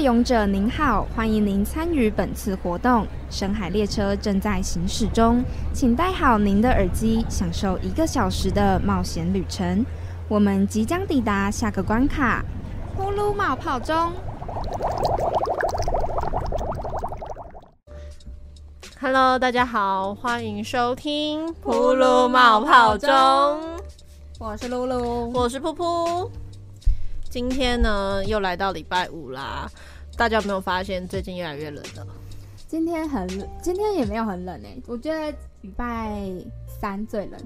勇者您好，欢迎您参与本次活动。深海列车正在行驶中，请戴好您的耳机，享受一个小时的冒险旅程。我们即将抵达下个关卡——呼噜冒泡中。Hello，大家好，欢迎收听《呼噜冒泡中》。我是露露，我是噗噗。今天呢，又来到礼拜五啦。大家有没有发现最近越来越冷了？今天很，今天也没有很冷诶。我觉得礼拜三最冷。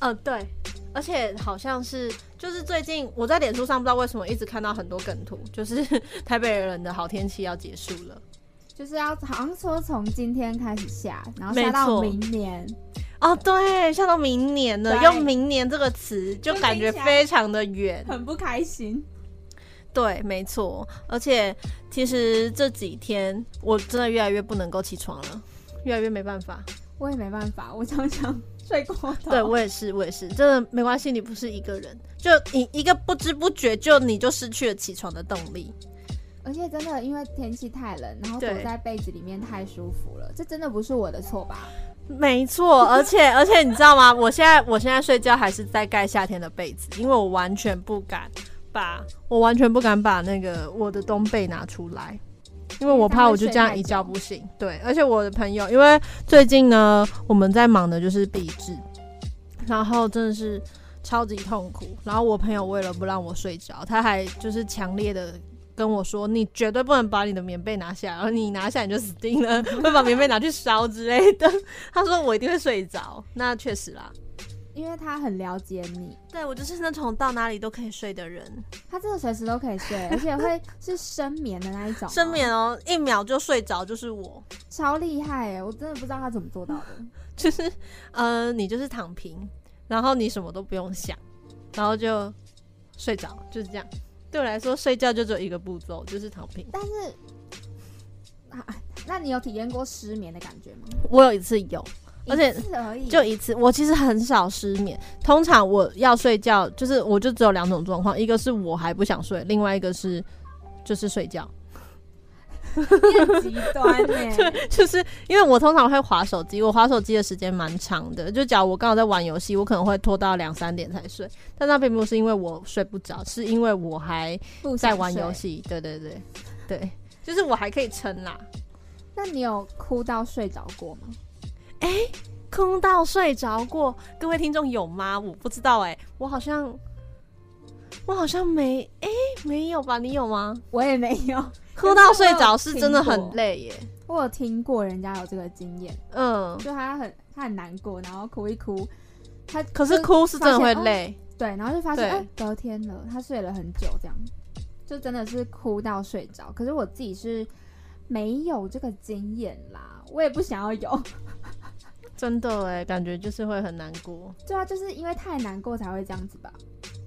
呃，对，而且好像是，就是最近我在脸书上不知道为什么一直看到很多梗图，就是 台北人的好天气要结束了，就是要好像说从今天开始下，然后下到明年。哦，对，下到明年了，用“明年”这个词就感觉非常的远，很不开心。对，没错，而且其实这几天我真的越来越不能够起床了，越来越没办法。我也没办法，我常常 睡过头。对我也是，我也是，真的没关系，你不是一个人，就你一个不知不觉就你就失去了起床的动力。而且真的因为天气太冷，然后躲在被子里面太舒服了，这真的不是我的错吧？没错，而且而且你知道吗？我现在我现在睡觉还是在盖夏天的被子，因为我完全不敢把，我完全不敢把那个我的冬被拿出来，因为我怕我就这样一觉不醒。对，而且我的朋友，因为最近呢我们在忙的就是笔制，然后真的是超级痛苦。然后我朋友为了不让我睡着，他还就是强烈的。跟我说，你绝对不能把你的棉被拿下，然后你拿下你就死定了，会把棉被拿去烧之类的。他说我一定会睡着，那确实啦，因为他很了解你。对我就是那种到哪里都可以睡的人，他真的随时都可以睡，而且会是深眠的那一种。深眠哦，一秒就睡着就是我，超厉害哎！我真的不知道他怎么做到的。就是呃，你就是躺平，然后你什么都不用想，然后就睡着，就是这样。对我来说，睡觉就只有一个步骤，就是躺平。但是，啊，那你有体验过失眠的感觉吗？我有一次有，而且就一次。我其实很少失眠，通常我要睡觉，就是我就只有两种状况，一个是我还不想睡，另外一个是就是睡觉。很极端呢，对，就是因为我通常会划手机，我划手机的时间蛮长的。就假如我刚好在玩游戏，我可能会拖到两三点才睡。但那并不是因为我睡不着，是因为我还在玩游戏。对对对对，就是我还可以撑啦。那你有哭到睡着过吗？哎，哭到睡着过？各位听众有吗？我不知道哎，我好像我好像没哎没有吧？你有吗？我也没有。哭到睡着是真的很累耶，我有听过人家有这个经验，嗯，就他很他很难过，然后哭一哭，他可是哭是真的会累，对，然后就发现哎隔天了，他睡了很久，这样就真的是哭到睡着。可是我自己是没有这个经验啦，我也不想要有，真的哎，感觉就是会很难过。对啊，就是因为太难过才会这样子吧，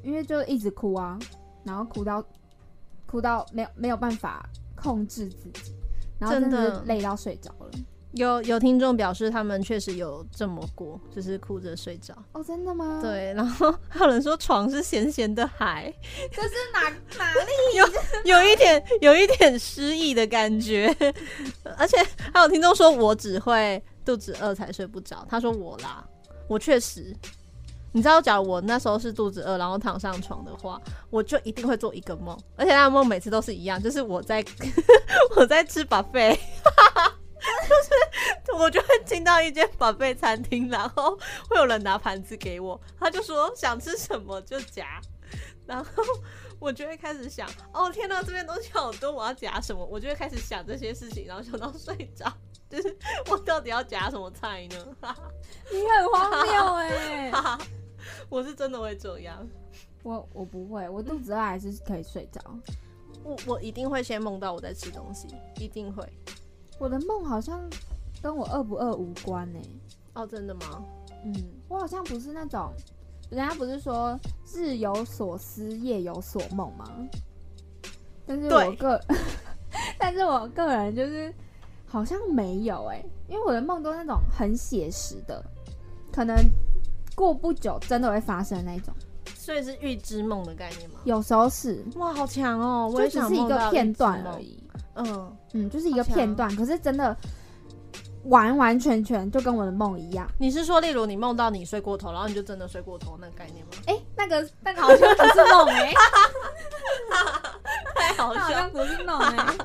因为就一直哭啊，然后哭到哭到没有没有办法。控制自己，然后真的累到睡着了。有有听众表示，他们确实有这么过，就是哭着睡着。哦，真的吗？对。然后还有人说床是咸咸的海，这是哪哪里？有有一点有一点失忆的感觉。而且还有听众说我只会肚子饿才睡不着。他说我啦，我确实。你知道，假如我那时候是肚子饿，然后躺上床的话，我就一定会做一个梦，而且那个梦每次都是一样，就是我在 我在吃把费，就是我就会进到一间宝贝餐厅，然后会有人拿盘子给我，他就说想吃什么就夹，然后我就会开始想，哦天哪，这边东西好多，我要夹什么？我就会开始想这些事情，然后想到睡着，就是我到底要夹什么菜呢？你很荒谬哎！我是真的会这样，我我不会，我肚子饿还是可以睡着。我我一定会先梦到我在吃东西，一定会。我的梦好像跟我饿不饿无关呢。哦，真的吗？嗯，我好像不是那种，人家不是说日有所思夜有所梦吗？但是我个，但是我个人就是好像没有哎，因为我的梦都是那种很写实的，可能。过不久，真的会发生那种，所以是预知梦的概念吗？有时候是，哇，好强哦！我也就只是一个片段而。已。嗯，嗯，就是一个片段，可是真的完完全全就跟我的梦一样。你是说，例如你梦到你睡过头，然后你就真的睡过头那个概念吗？哎、那个那个好像不是梦哎、太好笑好像不是梦哎、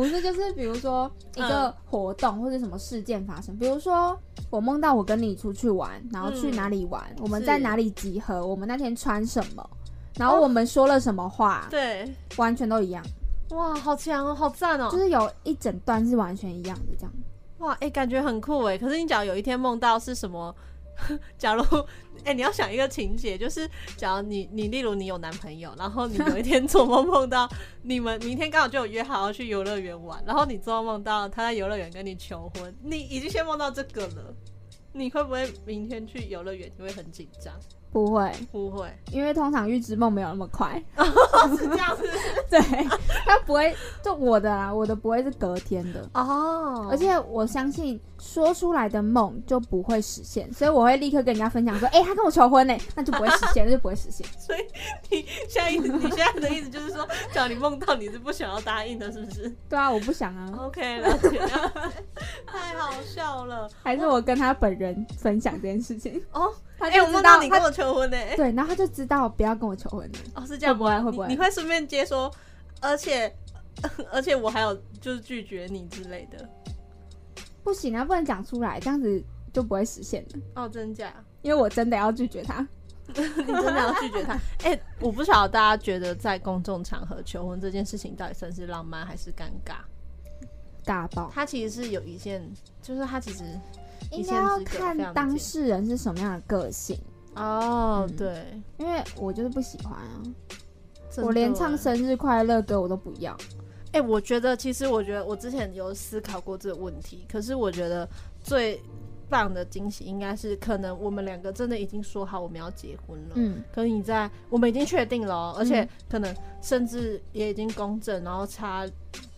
不是，就是比如说 一个活动或者什么事件发生，比如说我梦到我跟你出去玩，然后去嗯哪里玩，我们在哪里集合，我们那天穿什么，然后我们说了什么话，对，完全都一样，哇，好强哦，好赞哦！就是有一整段是完全一样的这样。哇，哎、感觉很酷哎。可是你假如有一天梦到是什么？假如 哎、你要想一个情节，就是假如你你例如你有男朋友，然后你有一天 做梦梦到你们明天刚好就有约好要去游乐园玩，然后你做梦梦到他在游乐园跟你求婚，你已经先梦到这个了，你会不会明天去游乐园你会很紧张？不会，不会，因为通常预知梦没有那么快，是这样子。对，它不会，就我的啊，我的不会是隔天的，哦。而且我相信说出来的梦就不会实现，所以我会立刻跟人家分享说，哎、他跟我求婚呢，那就不会实现，那就不会实现。所以你现在意思，你现在的意思就是说，只要你梦到你是不想要答应的，是不是？对啊，我不想啊，OK，了解，了。解太好笑了。还是我跟他本人分享这件事情，哦！哎、他就知我梦到你跟我求婚呢、对，然后他就知道不要跟我求婚了。哦，是这样会不会会不会你？你会顺便接说，而且 而且我还有就是拒绝你之类的。不行啊，不能讲出来，这样子就不会实现的，哦，真假？因为我真的要拒绝他。你真的要拒绝他？哎、我不晓得大家觉得在公众场合求婚这件事情到底算是浪漫还是尴尬？大爆，他其实是有一件，就是他其实一应该要看当事人是什么样的个性，哦，嗯对，因为我就是不喜欢啊，我连唱生日快乐歌我都不要。哎、我觉得其实我觉得我之前有思考过这个问题，可是我觉得最棒的惊喜应该是，可能我们两个真的已经说好我们要结婚了，嗯，可是你在我们已经确定了哦、而且嗯可能甚至也已经公证，然后插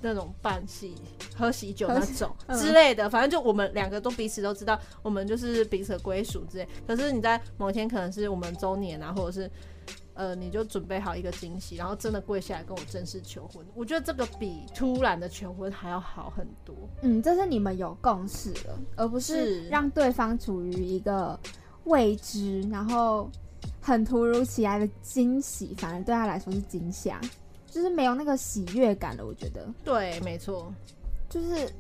那种办喜喝喜酒那种嗯之类的，反正就我们两个都彼此都知道，我们就是彼此的归属之类。可是你在某天可能是我们周年啊，或者是呃，你就准备好一个惊喜，然后真的跪下来跟我正式求婚，我觉得这个比突然的求婚还要好很多。嗯，这是你们有共识了，而不是是让对方处于一个未知，然后很突如其来的惊喜，反而对他来说是惊吓，就是没有那个喜悦感了。我觉得，对，没错。就是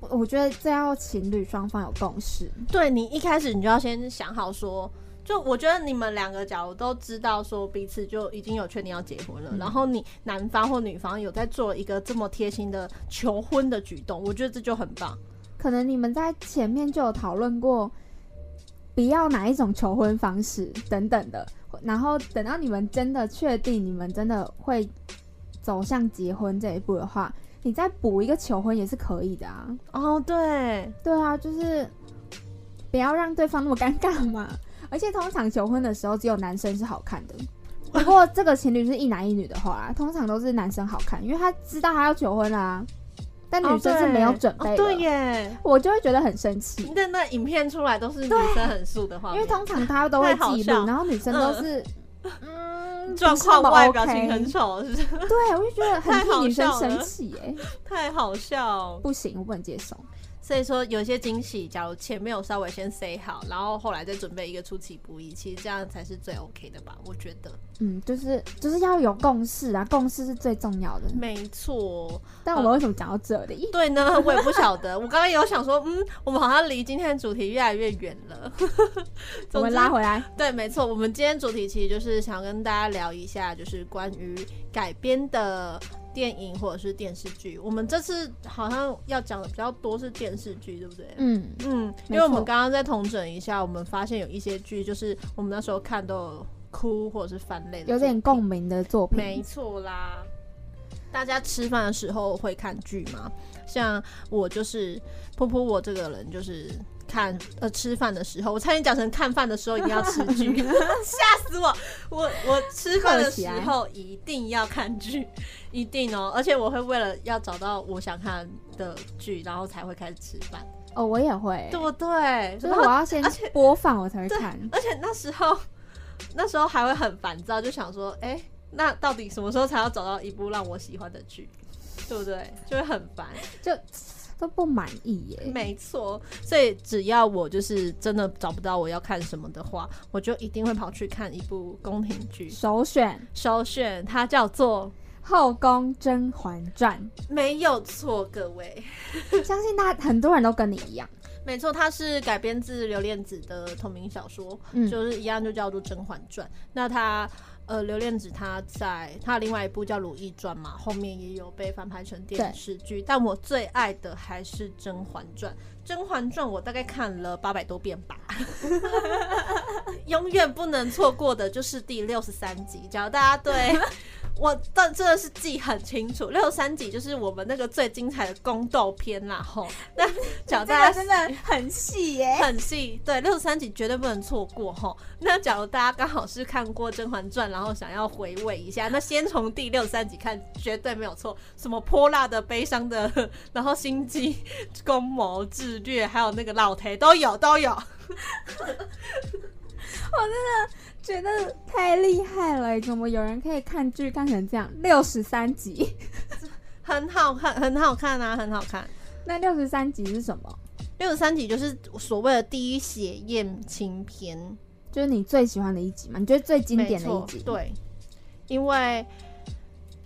我我觉得这要情侣双方有共识。对你一开始你就要先想好说，就我觉得你们两个假如都知道说彼此就已经有确定要结婚了，嗯然后你男方或女方有在做一个这么贴心的求婚的举动，我觉得这就很棒。可能你们在前面就有讨论过，不要哪一种求婚方式等等的，然后等到你们真的确定你们真的会走向结婚这一步的话，你再补一个求婚也是可以的啊。哦，对，对啊，就是不要让对方那么尴尬嘛。而且通常求婚的时候，只有男生是好看的。不过这个情侣是一男一女的话，通常都是男生好看，因为他知道他要求婚啦、但女生是没有准备的。哦对耶。我就会觉得很生气，那那影片出来都是女生很素的画面，因为通常他都会好笑记录，然后女生都是嗯状况外表情很丑，是不是？对，我就觉得很女生生气哎、太好笑。不行，我不能接受。所以说，有一些惊喜，假如前面有稍微先 say 好，然后后来再准备一个出其不意，其实这样才是最 OK 的吧？我觉得嗯，就是就是要有共识啊，共识是最重要的。没错。但我们为什么讲到这里？对呢，我也不晓得。我刚刚有想说，嗯，我们好像离今天的主题越来越远了。我们拉回来，对，没错，我们今天主题其实就是想跟大家聊一下，就是关于改编的电影或者是电视剧。我们这次好像要讲的比较多是电视剧，对不对？嗯，嗯，因为我们刚刚在统整一下，我们发现有一些剧，就是我们那时候看都有哭或者是翻泪的，有点共。鸣的作品没。错啦，大家吃饭的时候会看剧吗？像我就是噗噗，我这个人就是看呃吃饭的时候，我差点讲成看饭的时候一定要吃剧，吓死我！我我吃饭的时候一定要看剧，一定哦，而且我会为了要找到我想看的剧，然后才会开始吃饭，哦，我也会，对不对？就是我要先而且播放我才会看。而且那时候那时候还会很烦躁，就想说，哎、那到底什么时候才要找到一部让我喜欢的剧，对不对？就会很烦。就都不满意耶。没错，所以只要我就是真的找不到我要看什么的话，我就一定会跑去看一部宫廷剧。首选首选它叫做《后宫甄嬛传没有错，各位，》，相信大家很多人都跟你一样，没错，它是改编自刘恋子的同名小说，嗯就是一样就叫做《甄嬛传》。那它呃，刘恋子她在她另外一部叫《如懿传》嘛，后面也有被翻拍成电视剧，但我最爱的还是《甄嬛传》。《甄嬛传》我大概看了八百多遍吧，永远不能错过的就是第六十三集。只要大家对我但真的是记很清楚，六十三集就是我们那个最精彩的宫斗篇啦吼。那假如大家真的很细耶。很细，对，六十三集绝对不能错过吼。那假如大家刚好是看过《甄嬛传》，然后想要回味一下，那先从第六十三集看，绝对没有错。什么泼辣的、悲伤的，然后心机、攻谋、智略，还有那个老忒都有，都有。觉得太厉害了，怎么有人可以看剧看成这样？六十三集，很好看，很好看啊，很好看。那六十三集是什么？六十三集就是所谓的第一血艳情篇，就是你最喜欢的一集嘛？你觉得最经典的一集？，对，因为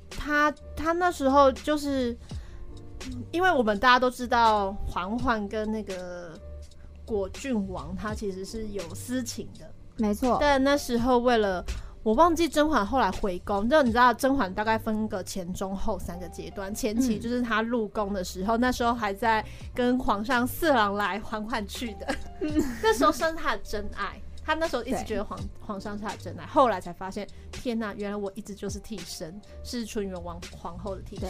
他他那时候就是，因为我们大家都知道嬛嬛跟那个果郡王他其实是有私情的，没错，但那时候为了。我忘记甄嬛后来回宫，就你知道甄嬛大概分个前中后三个阶段，前期嗯就是她入宫的时候，那时候还在跟皇上四郎来嬛嬛去的，那时候算是她的真爱。她那时候一直觉得皇皇上是她的真爱，后来才发现，天哪，原来我一直就是替身，是纯元王皇后的替身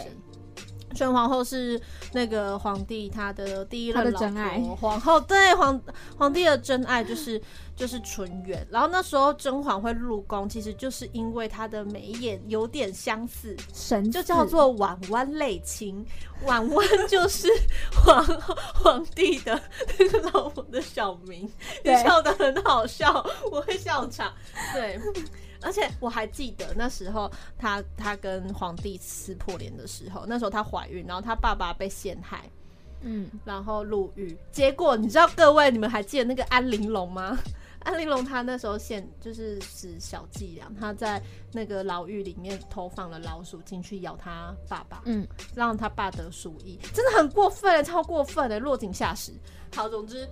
对。纯皇后是那个皇帝他的第一任老婆，皇后对皇皇帝的真爱就是 就是纯元。然后那时候甄嬛会入宫，其实就是因为她的眉眼有点相似，神就叫做婉婉泪清。婉婉就是皇后皇帝的那个老婆的小名，你笑得很好笑，我会笑场。对。而且我还记得那时候她她跟皇帝撕破脸的时候，那时候她怀孕，然后她爸爸被陷害，嗯，然后入狱。结果你知道各位，你们还记得那个安陵容吗？安陵容她那时候陷就是使小伎俩，她在那个牢狱里面投放了老鼠进去咬她爸爸，嗯，让她爸得鼠疫，真的很过分，超过分的，落井下石。好，总之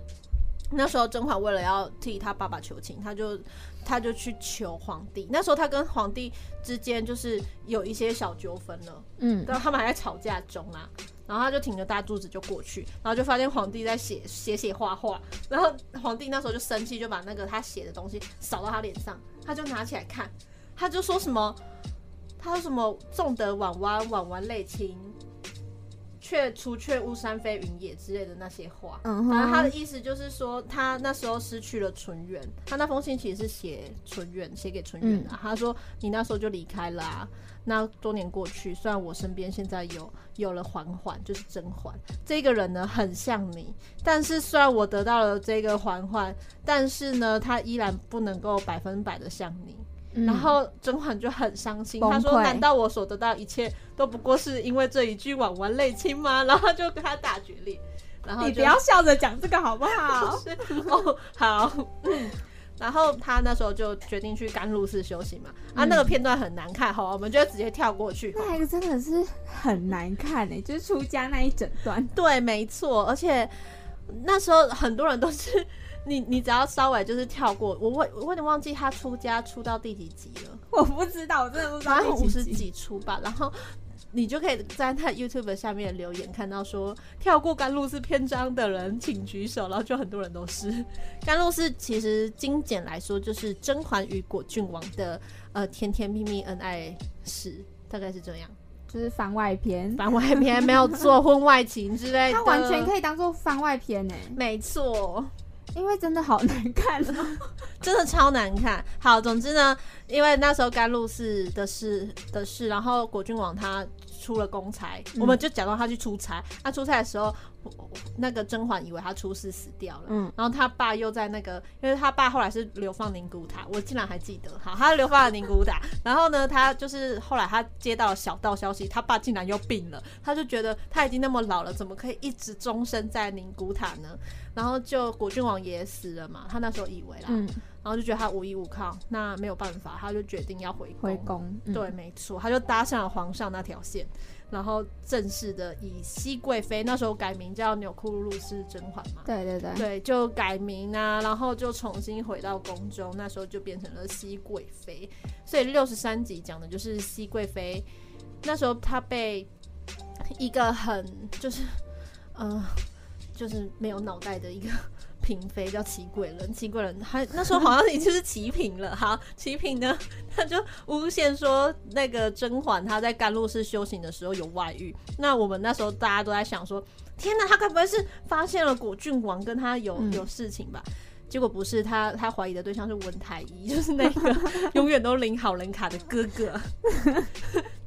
那时候甄嬛为了要替她爸爸求情，她就他就去求皇帝。那时候他跟皇帝之间就是有一些小纠纷了，嗯，然后他们还在吵架中啊。然后他就挺着大肚子就过去，然后就发现皇帝在写写写画画，然后皇帝那时候就生气，就把那个他写的东西扫到他脸上，他就拿起来看，他就说什么，他说什么纵得婉婉，婉婉泪清，却除却巫山飞云也之类的那些话。嗯反正他的，意思就是说，他那时候失去了纯元，他那封信其实是写纯元，写给纯元的啊、他说你那时候就离开了啊。那多年过去，虽然我身边现在有有了嬛嬛，就是甄嬛这个人呢，很像你，但是虽然我得到了这个嬛嬛，但是呢，他依然不能够百分百的像你。嗯然后甄嬛就很伤心，崩她说：“难道我所得到一切都不过是因为这一句婉婉泪清吗？” 然后就跟他大决裂，然后你不要笑着讲这个好不好？是哦，好，嗯。然后他那时候就决定去甘露寺修行嘛，啊，嗯那个片段很难看哈，我们就直接跳过去。那个真的是很难看诶，就是出家那一整段，对，没错，而且那时候很多人都是你，你只要稍微就是跳过，我我我有点忘记他出家出到第几集了。我不知道，我真的不知道五十几出吧，然后你就可以在他 YouTube 下面留言看到说跳过甘露寺篇章的人请举手，然后就很多人都是甘露寺。其实精简来说，就是甄嬛与果郡王的呃甜甜蜜蜜恩爱史，大概是这样。就是番外篇，番外篇没有做婚外情之类的，它完全可以当做番外篇诶，没错。因为真的好难看。真的超难看。好，总之呢，因为那时候甘露寺的事的事，然后果郡王他出了公差，嗯。我们就假装他去出差。他出差的时候，那个甄嬛以为他出事死掉了，嗯。然后他爸又在那个，因为他爸后来是流放宁古塔，我竟然还记得，好，他流放了宁古塔，然后呢，他就是后来他接到小道消息，他爸竟然又病了，他就觉得他已经那么老了，怎么可以一直终身在宁古塔呢？然后就果郡王也死了嘛，他那时候以为啦，嗯，然后就觉得他无依无靠，那没有办法，他就决定要回回宫，嗯。对，，没错，他就搭上了皇上那条线，然后正式的以熹贵妃，那时候改名叫钮祜禄氏甄嬛嘛，对对对，对，就改名啊，然后就重新回到宫中，那时候就变成了熹贵妃。所以六十三集讲的就是熹贵妃，那时候她被一个很就是呃就是没有脑袋的一个嫔妃叫齐贵人，齐贵人还那时候好像已经是齐嫔了。好，齐嫔呢，他就诬陷说那个甄嬛她在甘露寺修行的时候有外遇。那我们那时候大家都在想说，天哪，他该不会是发现了果郡王跟他有、嗯有事情吧？结果不是，他他怀疑的对象是文太医，就是那个 永远都领好人卡的哥哥。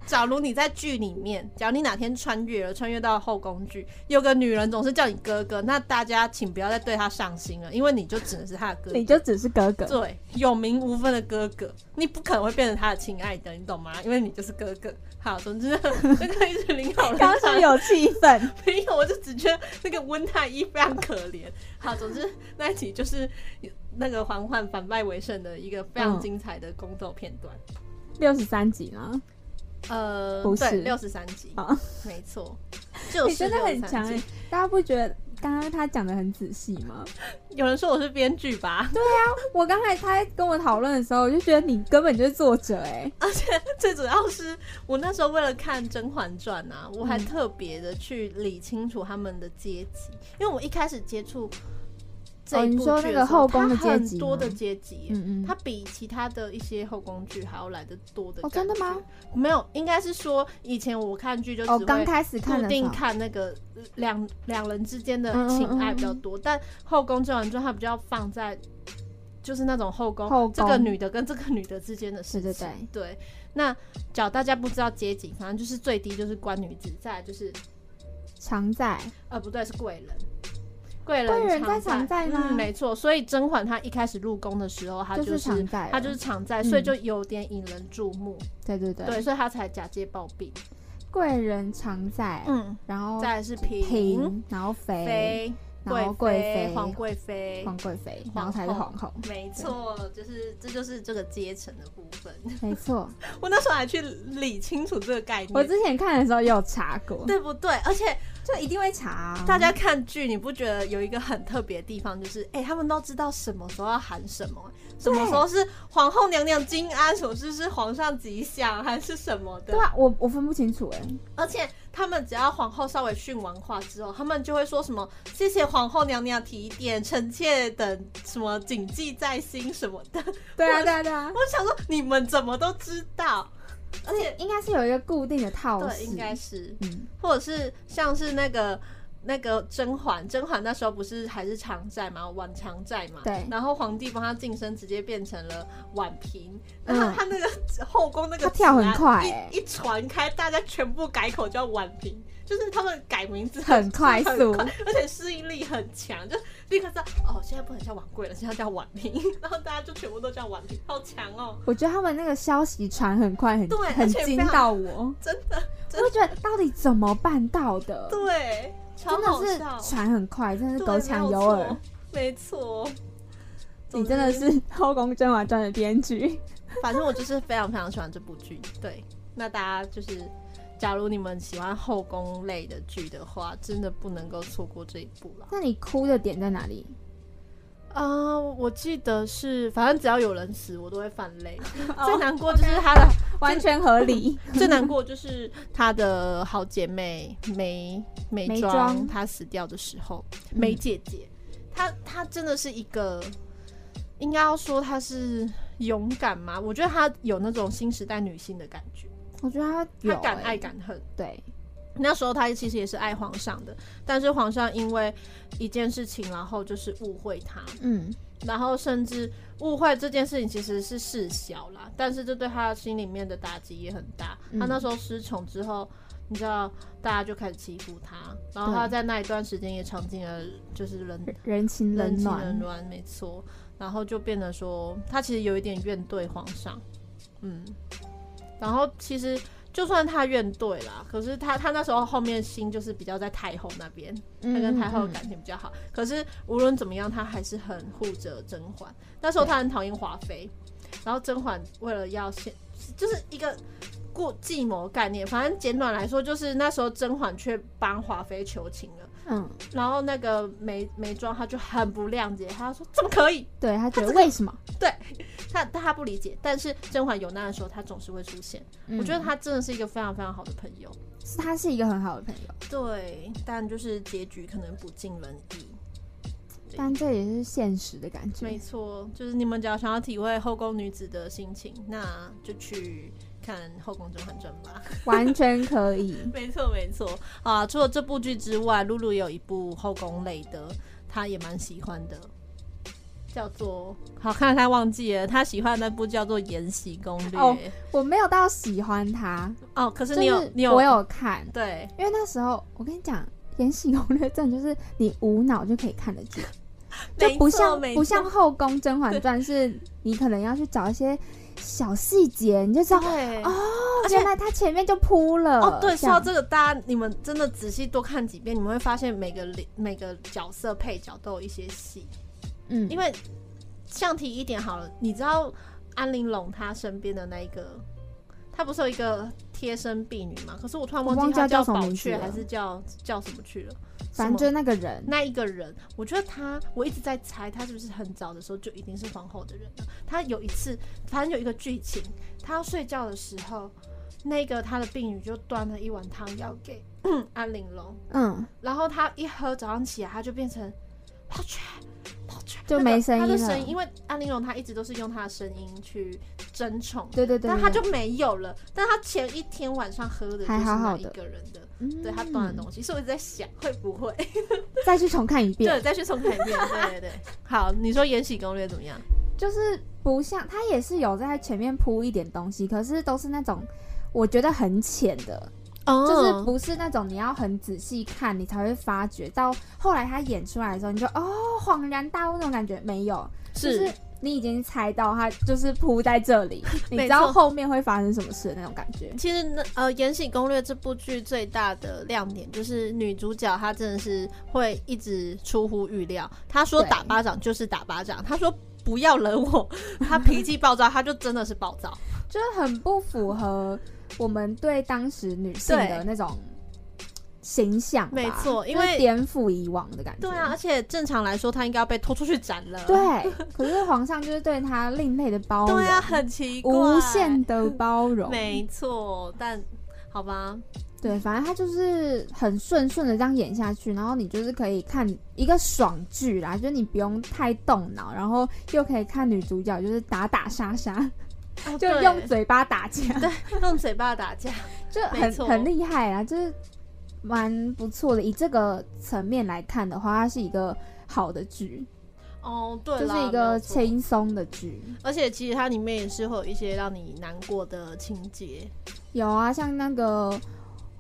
假如你在剧里面，假如你哪天穿越了，穿越到后宫剧，有个女人总是叫你哥哥，那大家请不要再对她上心了，因为你就只能是她的哥哥。你就只是哥哥，对，有名无分的哥哥，你不可能会变成她的亲爱的，你懂吗？因为你就是哥哥。好，总之呢 那个一直领好人卡刚刚是有气氛？没有，我就只觉得那个温太医非常可怜。好，总之那一集就是那个嬛嬛反败为胜的一个非常嗯精彩的宫斗片段。六十三集吗？呃，不是，六十三集，啊，没错，就是你真的很强！大家不觉得刚刚他讲的很仔细吗？有人说我是编剧吧？对啊我刚才他跟我讨论的时候，我就觉得你根本就是作者哎，而且最主要是我那时候为了看《甄嬛传》啊，我还嗯特别的去理清楚他们的阶级，因为我一开始接触这一部哦你说那个剧的后宫的它阶级很多的阶级耶，嗯嗯，它比其他的一些后宫剧还要来的多的哦真的吗？没有，应该是说以前我看剧就只哦，会刚开始看固定看那个两两人之间的情爱嗯比较多，但后宫甄嬛传它比较放在就是那种后宫后这个女的跟这个女的之间的事对情。对对，那假如大家不知道阶级，反正就是最低就是官女子，再就是常在呃不对是贵人。贵人常常在吗嗯，没错。所以甄嬛她一开始入宫的时候，她就是是常在，她就是常在，嗯所以就有点引人注目。对对对对，所以她才假借暴毙。贵人常在，嗯，然后再来是嫔、嫔，然后妃，妃、然后贵妃皇贵妃、皇贵妃，然后才是皇后，没错，就是这就是这个阶层的部分。没错。我那时候还去理清楚这个概念，我之前看的时候也有查过，对不对？而且就一定会查啊。大家看剧，你不觉得有一个很特别的地方，就是哎、他们都知道什么时候要喊什么，什么时候是皇后娘娘金安，什么是是皇上吉祥，还是什么的对。啊，我我分不清楚哎，而且他们只要皇后稍微训完话之后，他们就会说什么“谢谢皇后娘娘提点，臣妾等什么谨记在心”什么的。对啊对啊对啊，我想说，你们怎么都知道？而且应该是有一个固定的套对，式，应该是，嗯，或者是像是那个。那个甄嬛，甄嬛那时候不是还是常在嘛，婉常在嘛。对。然后皇帝帮她晋升，直接变成了婉嫔。嗯。然后她那个后宫那个她跳很快欸。一一传开，大家全部改口叫婉嫔，就是他们改名字很快速。而且适应力很强，就立刻知道哦，现在不能叫婉贵了，现在叫婉嫔，然后大家就全部都叫婉嫔，好强哦，我觉得他们那个消息传很快，很对很惊到我，真的我就觉得到底怎么办到的？对，超真的是，传很快，真的是对隔墙有耳。，没错。你真的是《后宫甄嬛传》的编剧，反正我就是非常非常喜欢这部剧。对，那大家就是，假如你们喜欢后宫类的剧的话，真的不能够错过这一部了。那你哭的点在哪里？啊、我记得是，反正只要有人死，我都会犯泪。哦 最难过就是她的，完全合理。最难过就是她的好姐妹梅梅梅庄，她死掉的时候，嗯梅姐姐，她她真的是一个，应该要说她是勇敢嘛？我觉得她有那种新时代女性的感觉，我觉得他有她敢欸爱敢恨。对，那时候他其实也是爱皇上的，但是皇上因为一件事情，然后就是误会他，嗯，然后甚至误会这件事情其实是事小啦，但是这对他心里面的打击也很大。嗯他那时候失宠之后，你知道大家就开始欺负他，然后对他在那一段时间也尝尽了就是人人情冷人情冷暖，暖，没错。然后就变得说，他其实有一点怨对皇上，嗯。然后其实就算他怨对啦，可是他他那时候后面心就是比较在太后那边，他跟太后的感情比较好。可是无论怎么样，他还是很护着甄嬛。那时候他很讨厌华妃，然后甄嬛为了要先，就是一个过计谋概念。反正简短来说，就是那时候甄嬛却帮华妃求情了。嗯，然后那个眉眉庄他就很不谅解，他说怎么可以？对他觉得为什么？对他他不理解，但是甄嬛有难的时候，他总是会出现。我觉得嗯他真的是一个非常非常好的朋友。是他是一个很好的朋友，对，但就是结局可能不尽人意。但这也是现实的感觉没。错，就是你们只要想要体会后宫女子的心情，那就去看《后宫甄嬛传》吧。完全可以。没错，没错。啊！除了这部剧之外，露露也有一部后宫类的，她也蛮喜欢的，叫做好看，她忘记了，她喜欢的那部叫做《延禧攻略》哦我没有到喜欢她，哦可是你有，是你有，我有看，对，因为那时候我跟你讲，《延禧攻略》真的就是你无脑就可以看的剧，就不像不像《后宫甄嬛传》，是你可能要去找一些小细节，你就知道对哦，而且原来他前面就铺了。哦，对，说到这个，大家你们真的仔细多看几遍，你们会发现每个每个角色配角都有一些戏。嗯，因为像提一点好了，你知道安玲珑她身边的那一个，她不是有一个贴身婢女嘛？可是我突然忘记她她叫宝雀还是叫叫什么去了。反正那个人，那一个人，我觉得他，我一直在猜他是不是很早的时候就一定是皇后的人了。他有一次，反正有一个剧情，他要睡觉的时候，那个他的婢女就端了一碗汤要给安陵容，嗯，然后他一喝，早上起来他就变成宝雀，宝雀，就没声音了他的声音，因为安陵容她一直都是用她的声音去争宠，对对对，对但他就没有了。但他前一天晚上喝的就是那一还好好的个人的，嗯对他端的东西，所以我一直在想会不会。再去重看一遍对，再去重看一遍。对对对，好，你说《延禧攻略》怎么样？就是不像他也是有在前面铺一点东西，可是都是那种我觉得很浅的，哦就是不是那种你要很仔细看你才会发觉，到后来他演出来的时候，你就哦恍然大悟那种感觉没有，就是你已经猜到他就是铺在这里，你知道后面会发生什么事的那种感觉。其实呢，呃，《延禧攻略》这部剧最大的亮点就是女主角她真的是会一直出乎预料。她说打巴掌就是打巴掌，她说不要惹我，她脾气暴躁，她就真的是暴躁。就是很不符合我们对当时女性的那种形象吧，没错因为就是颠覆以往的感觉。对啊，而且正常来说，她应该要被拖出去斩了。对，可是皇上就是对她另类的包容，对啊，很奇怪，无限的包容。没错，但好吧，对，反正他就是很顺顺的这样演下去，然后你就是可以看一个爽剧啦，就是你不用太动脑，然后又可以看女主角就是打打杀杀，就哦对用嘴巴打架，对用嘴巴打架。就很很厉害啊，就是蛮不错的。以这个层面来看的话，它是一个好的剧，哦，对，就是一个轻松的剧。而且其实它里面也是会有一些让你难过的情节。有啊，像那个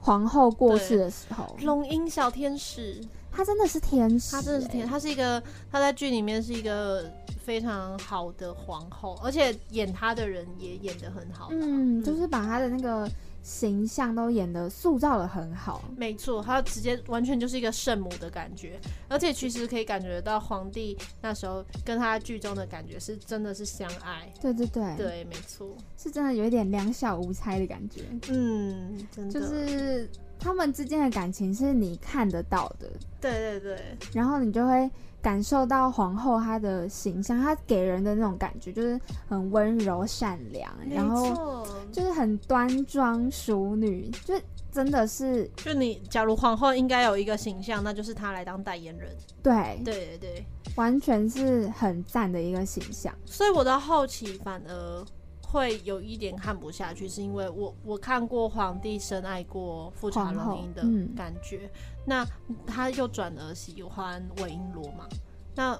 皇后过世的时候，龙樱小天使，她真的是天使、她真的是天，欸她是一个，她在剧里面是一个非常好的皇后，而且演她的人也演得很好。嗯，就是把她的那个形象都演的塑造的很好。没错，她直接完全就是一个圣母的感觉，而且其实可以感觉到皇帝那时候跟她剧中的感觉是真的是相爱。对对对，对，没错，是真的有一点两小无猜的感觉，嗯，真的，就是他们之间的感情是你看得到的，对对对，然后你就会感受到皇后她的形象，她给人的那种感觉就是很温柔善良，然后。就是很端庄淑女，就真的是就你，假如皇后应该有一个形象，那就是她来当代言人。对，对对对，完全是很赞的一个形象。所以我到后期反而会有一点看不下去，是因为我我看过皇帝深爱过富察容音的嗯感觉，那他又转而喜欢韦璎珞嘛，那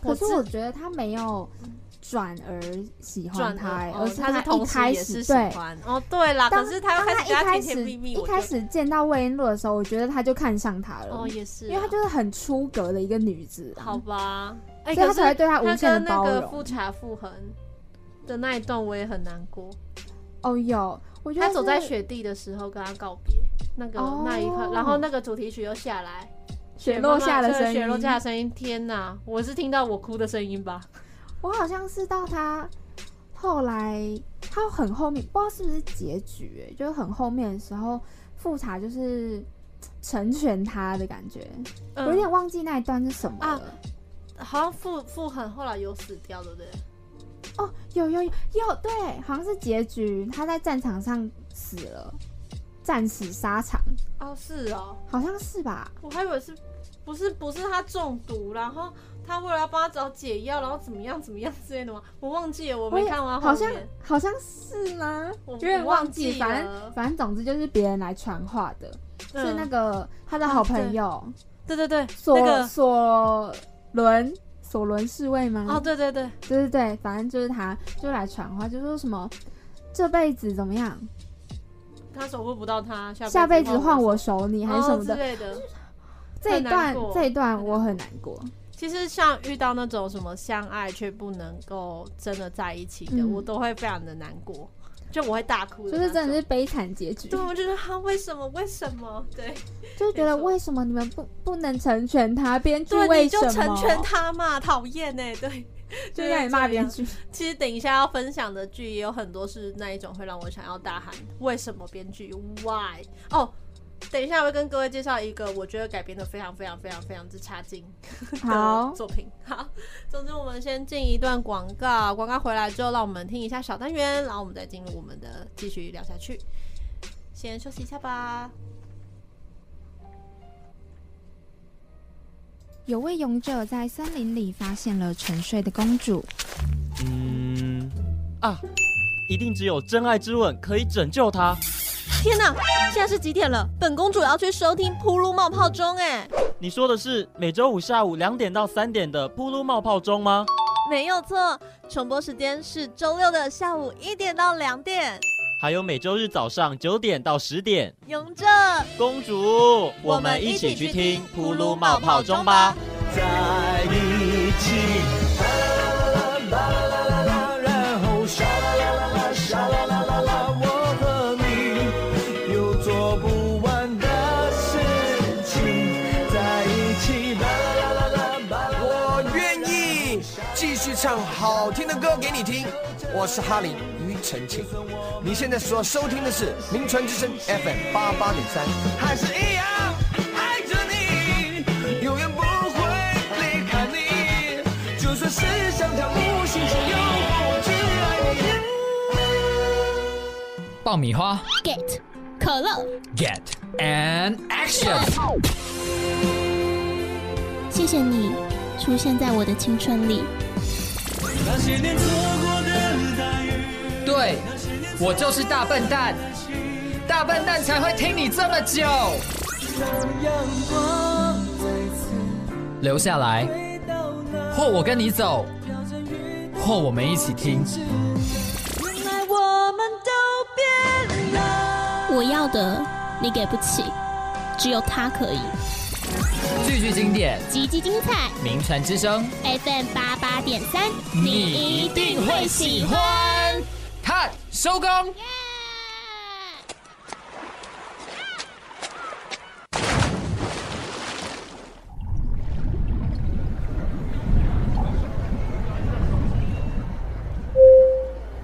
可是我觉得他没有转而喜欢转他、而是他一开始喜。欢哦，对啦，当可是他他一开始一开始见到魏璎珞的时候，我觉得他就看上她了，哦也是啊，因为她就是很出格的一个女子、啊，好吧，哎，所以他才会对她无他限的跟那包容。个富察傅恒的那一段我也很难过，哦，有，我觉得他走在雪地的时候跟他告别，那个、哦那一刻，然后那个主题曲又下来，雪落下的声音，雪落下的声音，天哪！我是听到我哭的声音吧？我好像是到他后来，他很后面，不知道是不是结局、欸，就是很后面的时候，复查就是成全他的感觉，嗯我有点忘记那一段是什么啊了。好像傅傅恒后来有死掉，对不对？哦，有有有有，对，好像是结局，他在战场上死了，战死沙场，哦，是哦，好像是吧？我还以为是不是不是他中毒，然后他为了要帮他找解药，然后怎么样怎么样之类的吗？我忘记了，我没看完好像。好像是吗？我有点忘忘记，记反正反正总之就是别人来传话的，是那嗯个他的好朋友。对对对，索那个索伦索伦侍卫吗？哦，对对对，对对对，反正就是他，就来传话，就说什么这辈子怎么样，他守护不到他，下下辈子换我我守你，还是什么的。哦之类的。这一段这一段我很难过。其实像遇到那种什么相爱却不能够真的在一起的，嗯我都会非常的难过，就我会大哭就是真的是。悲惨结局，对，我觉得他为什么？为什么？对，就觉得为什么你们不不能成全他？编剧对，为什么你就成全他嘛，讨厌呢。对，就让你骂编剧。剧？其实等一下要分享的剧也有很多是那一种会让我想要大喊为什么编剧 Why 哦。等一下，我会跟各位介绍一个我觉得改编的非常非常非常非常之差劲好的作品。好，总之我们先进一段广告，广告回来之后，让我们听一下小单元，然后我们再进入我们的继续聊下去。先休息一下吧。有位勇者在森林里发现了沉睡的公主，嗯啊，一定只有真爱之吻可以拯救她。天哪，现在是几点了？本公主要去收听《噗噜冒泡钟》哎，你说的是每周五下午两点到三点的噗噜冒泡钟吗？没有错，重播时间是周六的下午一点到两点。还有每周日早上九点到十点。勇者，公主，我们一起去听铺路冒泡钟吧。在一起，啦啦啦啦啦，然后沙啦啦啦啦，沙啦啦啦啦，我和你有做不完的事情，在一起，啦啦啦啦啦，我愿意继续唱好听的歌给你听。我是哈林庾澄清，你现在所收听的是名传之声 FM 八八点三。还是一样爱着你，永远不会离开你，就算是像条无形线诱惑我，只爱你。爆米花 Get 可乐，，Get and Action！谢谢你出现在我的青春里。那些年错过对，我就是大笨蛋，大笨蛋才会听你这么久。留下来，或我跟你走，或我们一起听。我要的你给不起，只有他可以。句句经典，集集精彩名传之声，，FM 八八点三，你一定会喜欢。收工。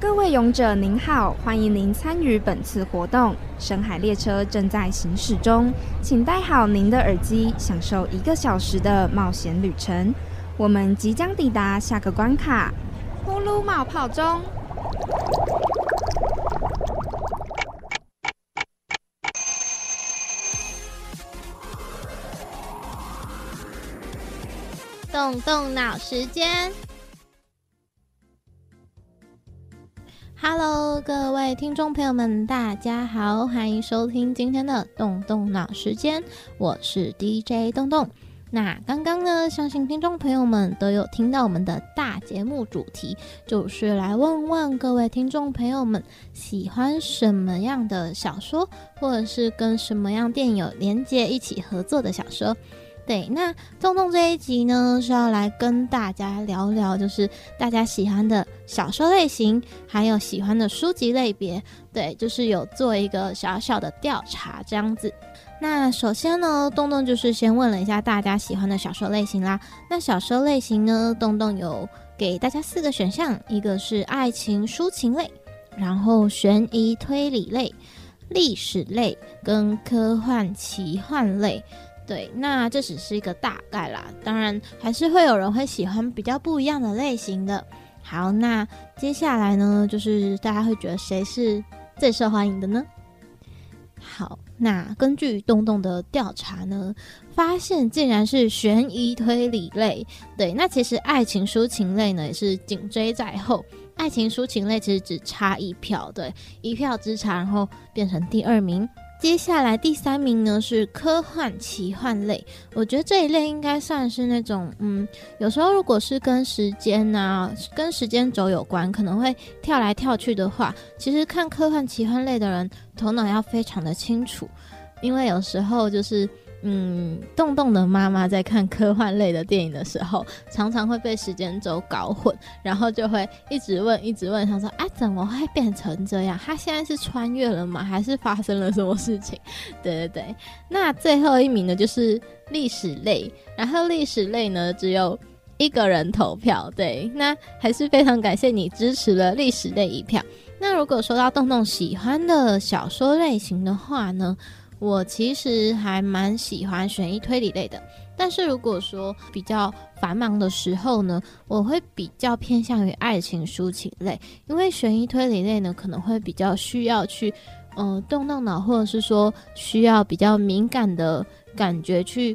各位勇者您好，欢迎您参与本次活动。深海列车正在行驶中，请戴好您的耳机，享受一个小时的冒险旅程。我们即将抵达下个关卡——呼噜冒泡中。动动脑时间。Hello，各位听众朋友们，大家好，欢迎收听今天的动动脑时间，我是 DJ 动动。那刚刚呢，相信听众朋友们都有听到我们的大节目主题，就是来问问各位听众朋友们喜欢什么样的小说，或者是跟什么样电影有连接一起合作的小说。对，那洞洞这一集呢是要来跟大家聊聊，就是大家喜欢的小说类型，还有喜欢的书籍类别。对，就是有做一个小小的调查这样子。那首先呢，洞洞就是先问了一下大家喜欢的小说类型啦。那小说类型呢，洞洞有给大家四个选项，一个是爱情抒情类，然后悬疑推理类、历史类跟科幻奇幻类。对，那这只是一个大概啦，当然还是会有人会喜欢比较不一样的类型的。好，那接下来呢，就是大家会觉得谁是最受欢迎的呢？好，那根据洞洞的调查呢，发现竟然是悬疑推理类。对，那其实爱情抒情类呢也是紧追在后。爱情抒情类其实只差一票，对，一票之差，然后变成第二名。接下来第三名呢是科幻奇幻类，我觉得这一类应该算是那种，嗯，有时候如果是跟时间啊、跟时间轴有关，可能会跳来跳去的话，其实看科幻奇幻类的人头脑要非常的清楚，因为有时候就是。嗯，洞洞的妈妈在看科幻类的电影的时候，常常会被时间轴搞混，然后就会一直问，一直问，他说：“啊，怎么会变成这样？他现在是穿越了吗？还是发生了什么事情？”对对对。那最后一名呢，就是历史类，然后历史类呢，只有一个人投票。对，那还是非常感谢你支持了历史类一票。那如果说到洞洞喜欢的小说类型的话呢？我其实还蛮喜欢悬疑推理类的，但是如果说比较繁忙的时候呢，我会比较偏向于爱情抒情类，因为悬疑推理类呢可能会比较需要去，嗯，动动脑，或者是说需要比较敏感的感觉去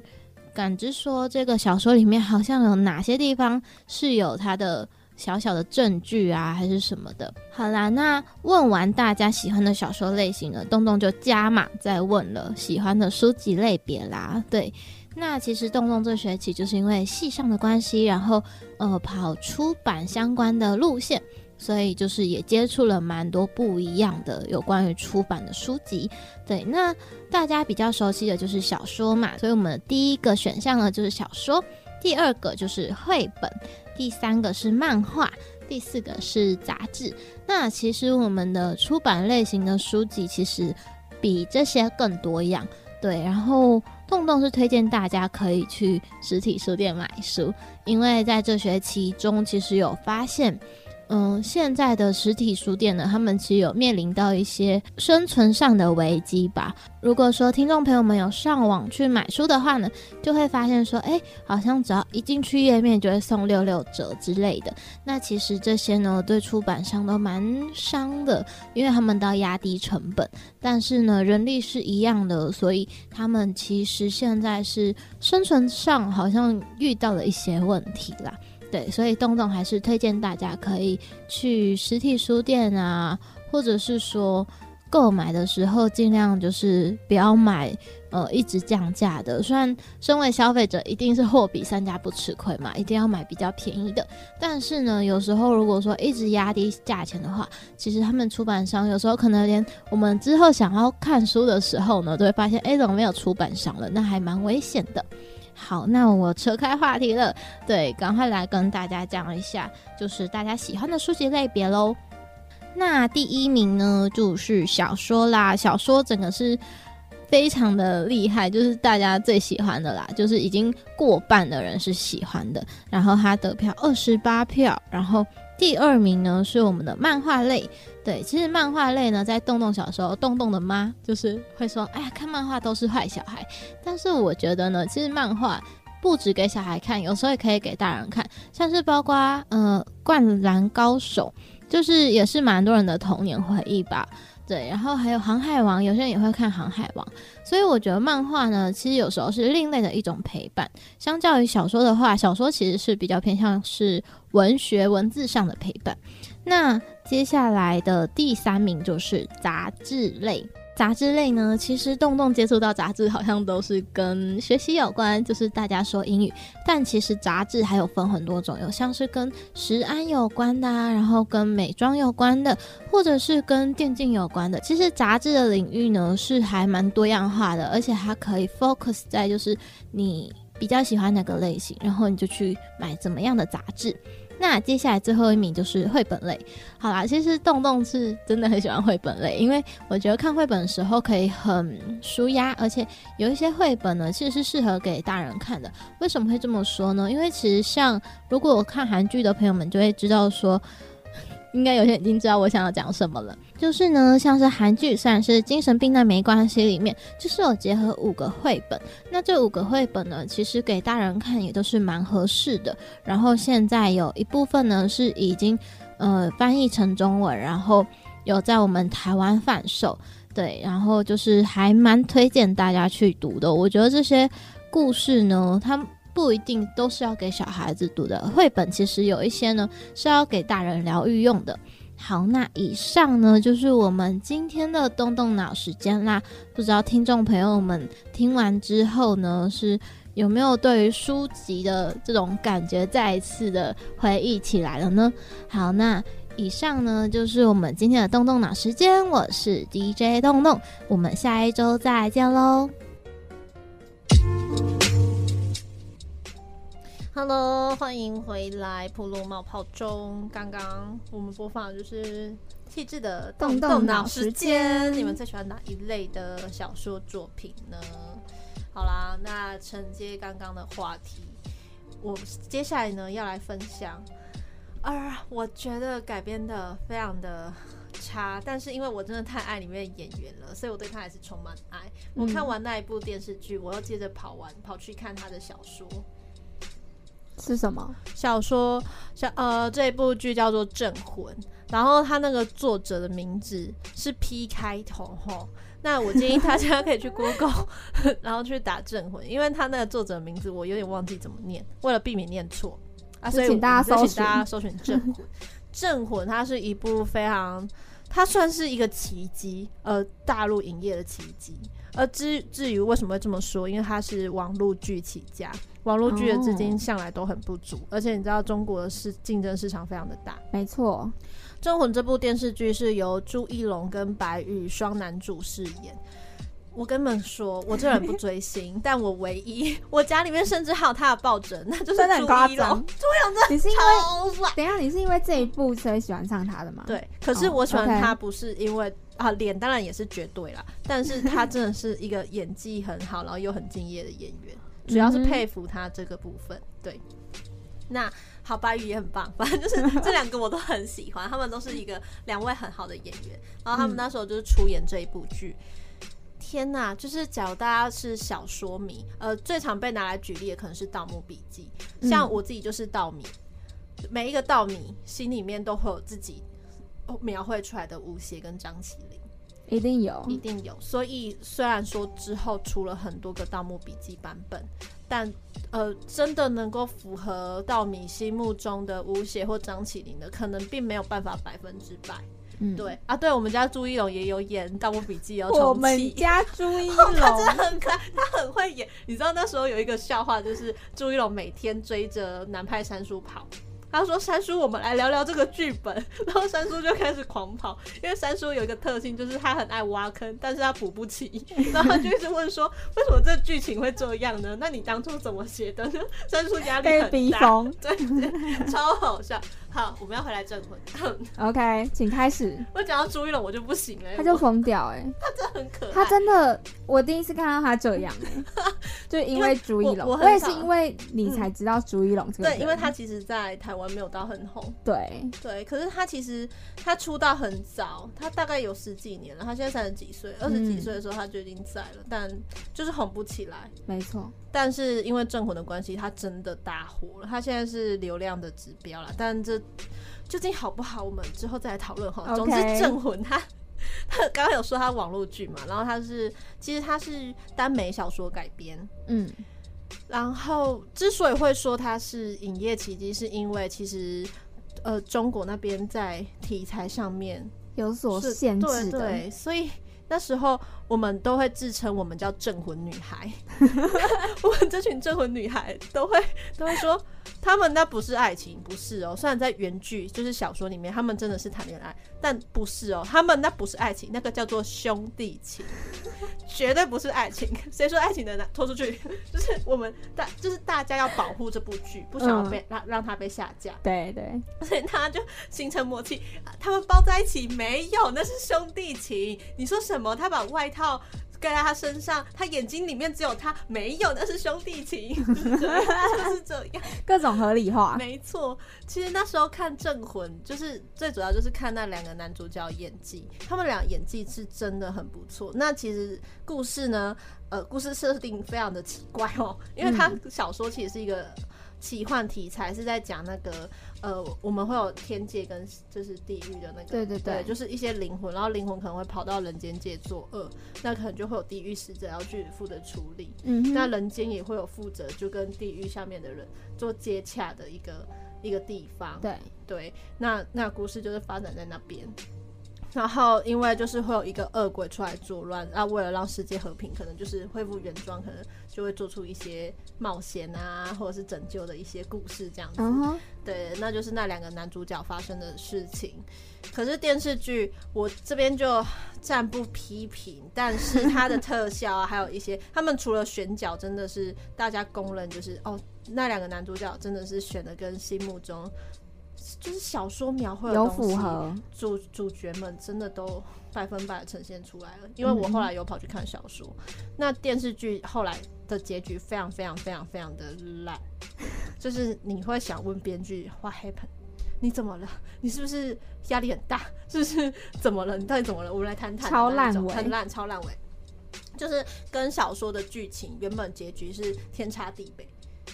感知，说这个小说里面好像有哪些地方是有它的。小小的证据啊，还是什么的。好啦，那问完大家喜欢的小说类型了，洞洞就加码再问了喜欢的书籍类别啦。对，那其实洞洞这学期就是因为系上的关系，然后呃跑出版相关的路线，所以就是也接触了蛮多不一样的有关于出版的书籍。对，那大家比较熟悉的就是小说嘛，所以我们第一个选项呢就是小说，第二个就是绘本。第三个是漫画，第四个是杂志。那其实我们的出版类型的书籍其实比这些更多样，对。然后洞洞是推荐大家可以去实体书店买书，因为在这学期中其实有发现。嗯，现在的实体书店呢，他们其实有面临到一些生存上的危机吧。如果说听众朋友们有上网去买书的话呢，就会发现说，哎，好像只要一进去页面就会送六六折之类的。那其实这些呢，对出版商都蛮伤的，因为他们都要压低成本，但是呢，人力是一样的，所以他们其实现在是生存上好像遇到了一些问题啦。对，所以东东还是推荐大家可以去实体书店啊，或者是说购买的时候尽量就是不要买呃一直降价的。虽然身为消费者一定是货比三家不吃亏嘛，一定要买比较便宜的。但是呢，有时候如果说一直压低价钱的话，其实他们出版商有时候可能连我们之后想要看书的时候呢，都会发现哎怎么没有出版商了，那还蛮危险的。好，那我扯开话题了，对，赶快来跟大家讲一下，就是大家喜欢的书籍类别喽。那第一名呢，就是小说啦，小说整个是非常的厉害，就是大家最喜欢的啦，就是已经过半的人是喜欢的，然后他得票二十八票，然后。第二名呢是我们的漫画类，对，其实漫画类呢，在洞洞小时候，洞洞的妈就是会说，哎呀，看漫画都是坏小孩。但是我觉得呢，其实漫画不止给小孩看，有时候也可以给大人看，像是包括呃《灌篮高手》，就是也是蛮多人的童年回忆吧。对，然后还有《航海王》，有些人也会看《航海王》，所以我觉得漫画呢，其实有时候是另类的一种陪伴。相较于小说的话，小说其实是比较偏向是文学文字上的陪伴。那接下来的第三名就是杂志类，杂志类呢，其实动动接触到杂志，好像都是跟学习有关，就是大家说英语。但其实杂志还有分很多种，有像是跟食安有关的、啊，然后跟美妆有关的，或者是跟电竞有关的。其实杂志的领域呢是还蛮多样化的，而且它可以 focus 在就是你比较喜欢哪个类型，然后你就去买怎么样的杂志。那接下来最后一名就是绘本类。好啦，其实洞洞是真的很喜欢绘本类，因为我觉得看绘本的时候可以很舒压，而且有一些绘本呢其实是适合给大人看的。为什么会这么说呢？因为其实像如果我看韩剧的朋友们就会知道说。应该有些已经知道我想要讲什么了，就是呢，像是韩剧虽然是精神病，但没关系，里面就是有结合五个绘本。那这五个绘本呢，其实给大人看也都是蛮合适的。然后现在有一部分呢是已经呃翻译成中文，然后有在我们台湾贩售。对，然后就是还蛮推荐大家去读的。我觉得这些故事呢，它不一定都是要给小孩子读的，绘本其实有一些呢是要给大人疗愈用的。好，那以上呢就是我们今天的动动脑时间啦。不知道听众朋友们听完之后呢，是有没有对于书籍的这种感觉再一次的回忆起来了呢？好，那以上呢就是我们今天的动动脑时间，我是 DJ 动动，我们下一周再见喽。Hello，欢迎回来，普罗冒泡中。刚刚我们播放的就是气质的动动脑时间。你们最喜欢哪一类的小说作品呢？好啦，那承接刚刚的话题，我接下来呢要来分享，啊，我觉得改编的非常的差，但是因为我真的太爱里面的演员了，所以我对他还是充满爱。我看完那一部电视剧，我又接着跑完跑去看他的小说。是什么？小说小呃这一部剧叫做《镇魂》，然后它那个作者的名字是 P 开头吼。那我建议大家可以去 Google，然后去打《镇魂》，因为他那个作者的名字我有点忘记怎么念，为了避免念错啊，所以请大家搜请大家搜寻《镇魂》。《镇魂》它是一部非常，它算是一个奇迹，呃，大陆影业的奇迹。而至至于为什么会这么说，因为它是网络剧起家。网络剧的资金向来都很不足，而且你知道中国的市竞争市场非常的大。没错，《镇魂》这部电视剧是由朱一龙跟白宇双男主饰演。我跟你们说，我这人不 追星，但我唯一我家里面甚至还有他的抱枕，那就是真的很夸朱一张龙。朱一龙真的你是因为超帅。等一下，你是因为这一部所以喜欢上他的吗？，对，可是哦我喜欢他不是因为、啊脸，当然也是绝对啦，但是他真的是一个演技很好，然后又很敬业的演员，主要是佩服他这个部分。对，那好，白宇也很棒，反正就是这两个我都很喜欢，他们都是一个两位很好的演员，然后他们嗯那时候就是出演这一部剧。天呐，就是假如大家是小说迷，呃，最常被拿来举例的可能是《盗墓笔记》，像嗯我自己就是盗迷，每一个盗迷心里面都会有自己描绘出来的吴邪跟张起灵，一定有。一定有。所以虽然说之后出了很多个《盗墓笔记》版本，但呃，真的能够符合盗米心目中的吴邪或张起灵的，可能并没有办法百分之百。嗯，对啊，对我们家朱一龙也有演《盗墓笔记》哦，我们家朱一龙 他真的龙，很可爱，他很会演。你知道那时候有一个笑话，就是朱一龙每天追着南派三叔跑。他说：“三叔，我们来聊聊这个剧本。”然后三叔就开始狂跑，因为三叔有一个特性，就是他很爱挖坑，但是他补不起。然后他就一直问说：“为什么这剧情会这样呢？那你当初怎么写的呢？”三叔压力被很大，对，超好笑。好，我们要回来镇魂。OK，请开始。我讲到朱一龙，我就不行了，他就我疯掉哎、他真的很可爱，他真的，我第一次看到他这样哎、就因为朱一龙，我也是因为你才知道朱一龙这个人。对，因为他其实，在台湾没有到很红。对，对，可是他其实他出道很早，他大概有十几年了。他现在三十几岁，二十几嗯岁的时候他就已经在了，但就是红不起来。没错，但是因为镇魂的关系，它真的大火了。它现在是流量的指标了，但这究竟好不好，我们之后再来讨论哈。总之，镇魂它他刚刚有说他网络剧嘛，然后他是其实他是耽美小说改编，嗯，然后之所以会说它是影业奇迹，是因为其实呃中国那边在题材上面有所限制的。对对，所以那时候我们都会自称我们叫镇魂女孩，我们这群镇魂女孩都会都会说，他们那不是爱情，不是哦。虽然在原剧就是小说里面，他们真的是谈恋爱，但不是哦，他们那不是爱情，那个叫做兄弟情，绝对不是爱情。谁说爱情的呢？拖出去！就是我们大，就是大家要保护这部剧，不想要被、让让它被下架。对对，所以他就形成默契，啊他们抱在一起没有，那是兄弟情。你说什么？他把外套盖在他身上，他眼睛里面只有他，没有，那是兄弟情，就是这样。各种合理化。没错，其实那时候看《镇魂》，就是最主要就是看那两个男主角演技，他们俩演技是真的很不错。那其实故事呢，呃，故事设定非常的奇怪哦，因为他小说其实是一个奇幻题材，是在讲那个呃，我们会有天界跟就是地狱的那个，对对对就是一些灵魂，然后灵魂可能会跑到人间界作恶，那可能就会有地狱使者要去负责处理。嗯那人间也会有负责，就跟地狱下面的人做接洽的一个一个地方。对对，那那故事就是发展在那边。然后，因为就是会有一个恶鬼出来作乱，那为了让世界和平，可能就是恢复原状，可能就会做出一些冒险啊，或者是拯救的一些故事这样子。对，那就是那两个男主角发生的事情。可是电视剧我这边就暂不批评，但是它的特效啊，还有一些他们除了选角，真的是大家公认就是哦，那两个男主角真的是选的跟心目中就是小说描绘的有东西符合。主主角们真的都百分百呈现出来了。因为我后来有跑去看小说，那电视剧后来的结局非常非常非常非常的烂，就是你会想问编剧 What happened？你怎么了？你是不是压力很大？是不是怎么了？你到底怎么了？我们来谈谈。超烂尾很烂，超烂尾。就是跟小说的剧情原本结局是天差地别，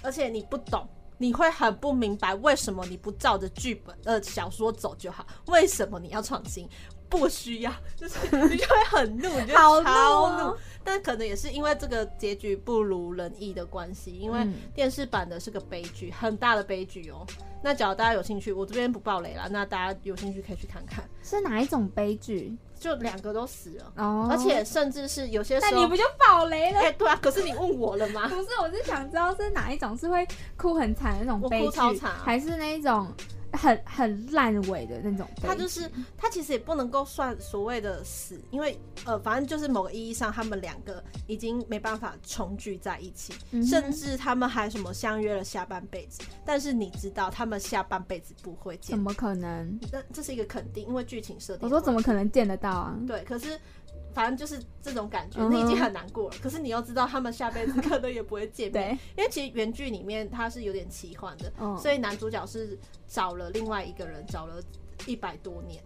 而且你不懂，你会很不明白为什么你不照着剧本呃小说走就好，为什么你要创新？不需要，就是你就会很怒，你就好怒会超哦怒。但可能也是因为这个结局不如人意的关系，因为嗯电视版的是个悲剧，很大的悲剧哦。那假如大家有兴趣，我这边不爆雷了，那大家有兴趣可以去看看。是哪一种悲剧？就两个都死了，哦，而且甚至是有些时候，那你不就爆雷了？哎、对啊，可是你问我了吗？不是，我是想知道是哪一种是会哭很惨的那种悲剧，哭超惨啊还是那一种很很烂尾的那种？他就是他其实也不能够算所谓的死，因为呃，反正就是某个意义上，他们两个已经没办法重聚在一起，嗯甚至他们还什么相约了下半辈子。但是你知道，他们下半辈子不会见怎，么可能？那这是一个肯定，因为剧情设定。我说怎么可能见得到啊？对，可是反正就是这种感觉，嗯你已经很难过了。可是你又知道他们下辈子可能也不会见面，因为其实原剧里面它是有点奇幻的，嗯所以男主角是找了另外一个人，找了一百多年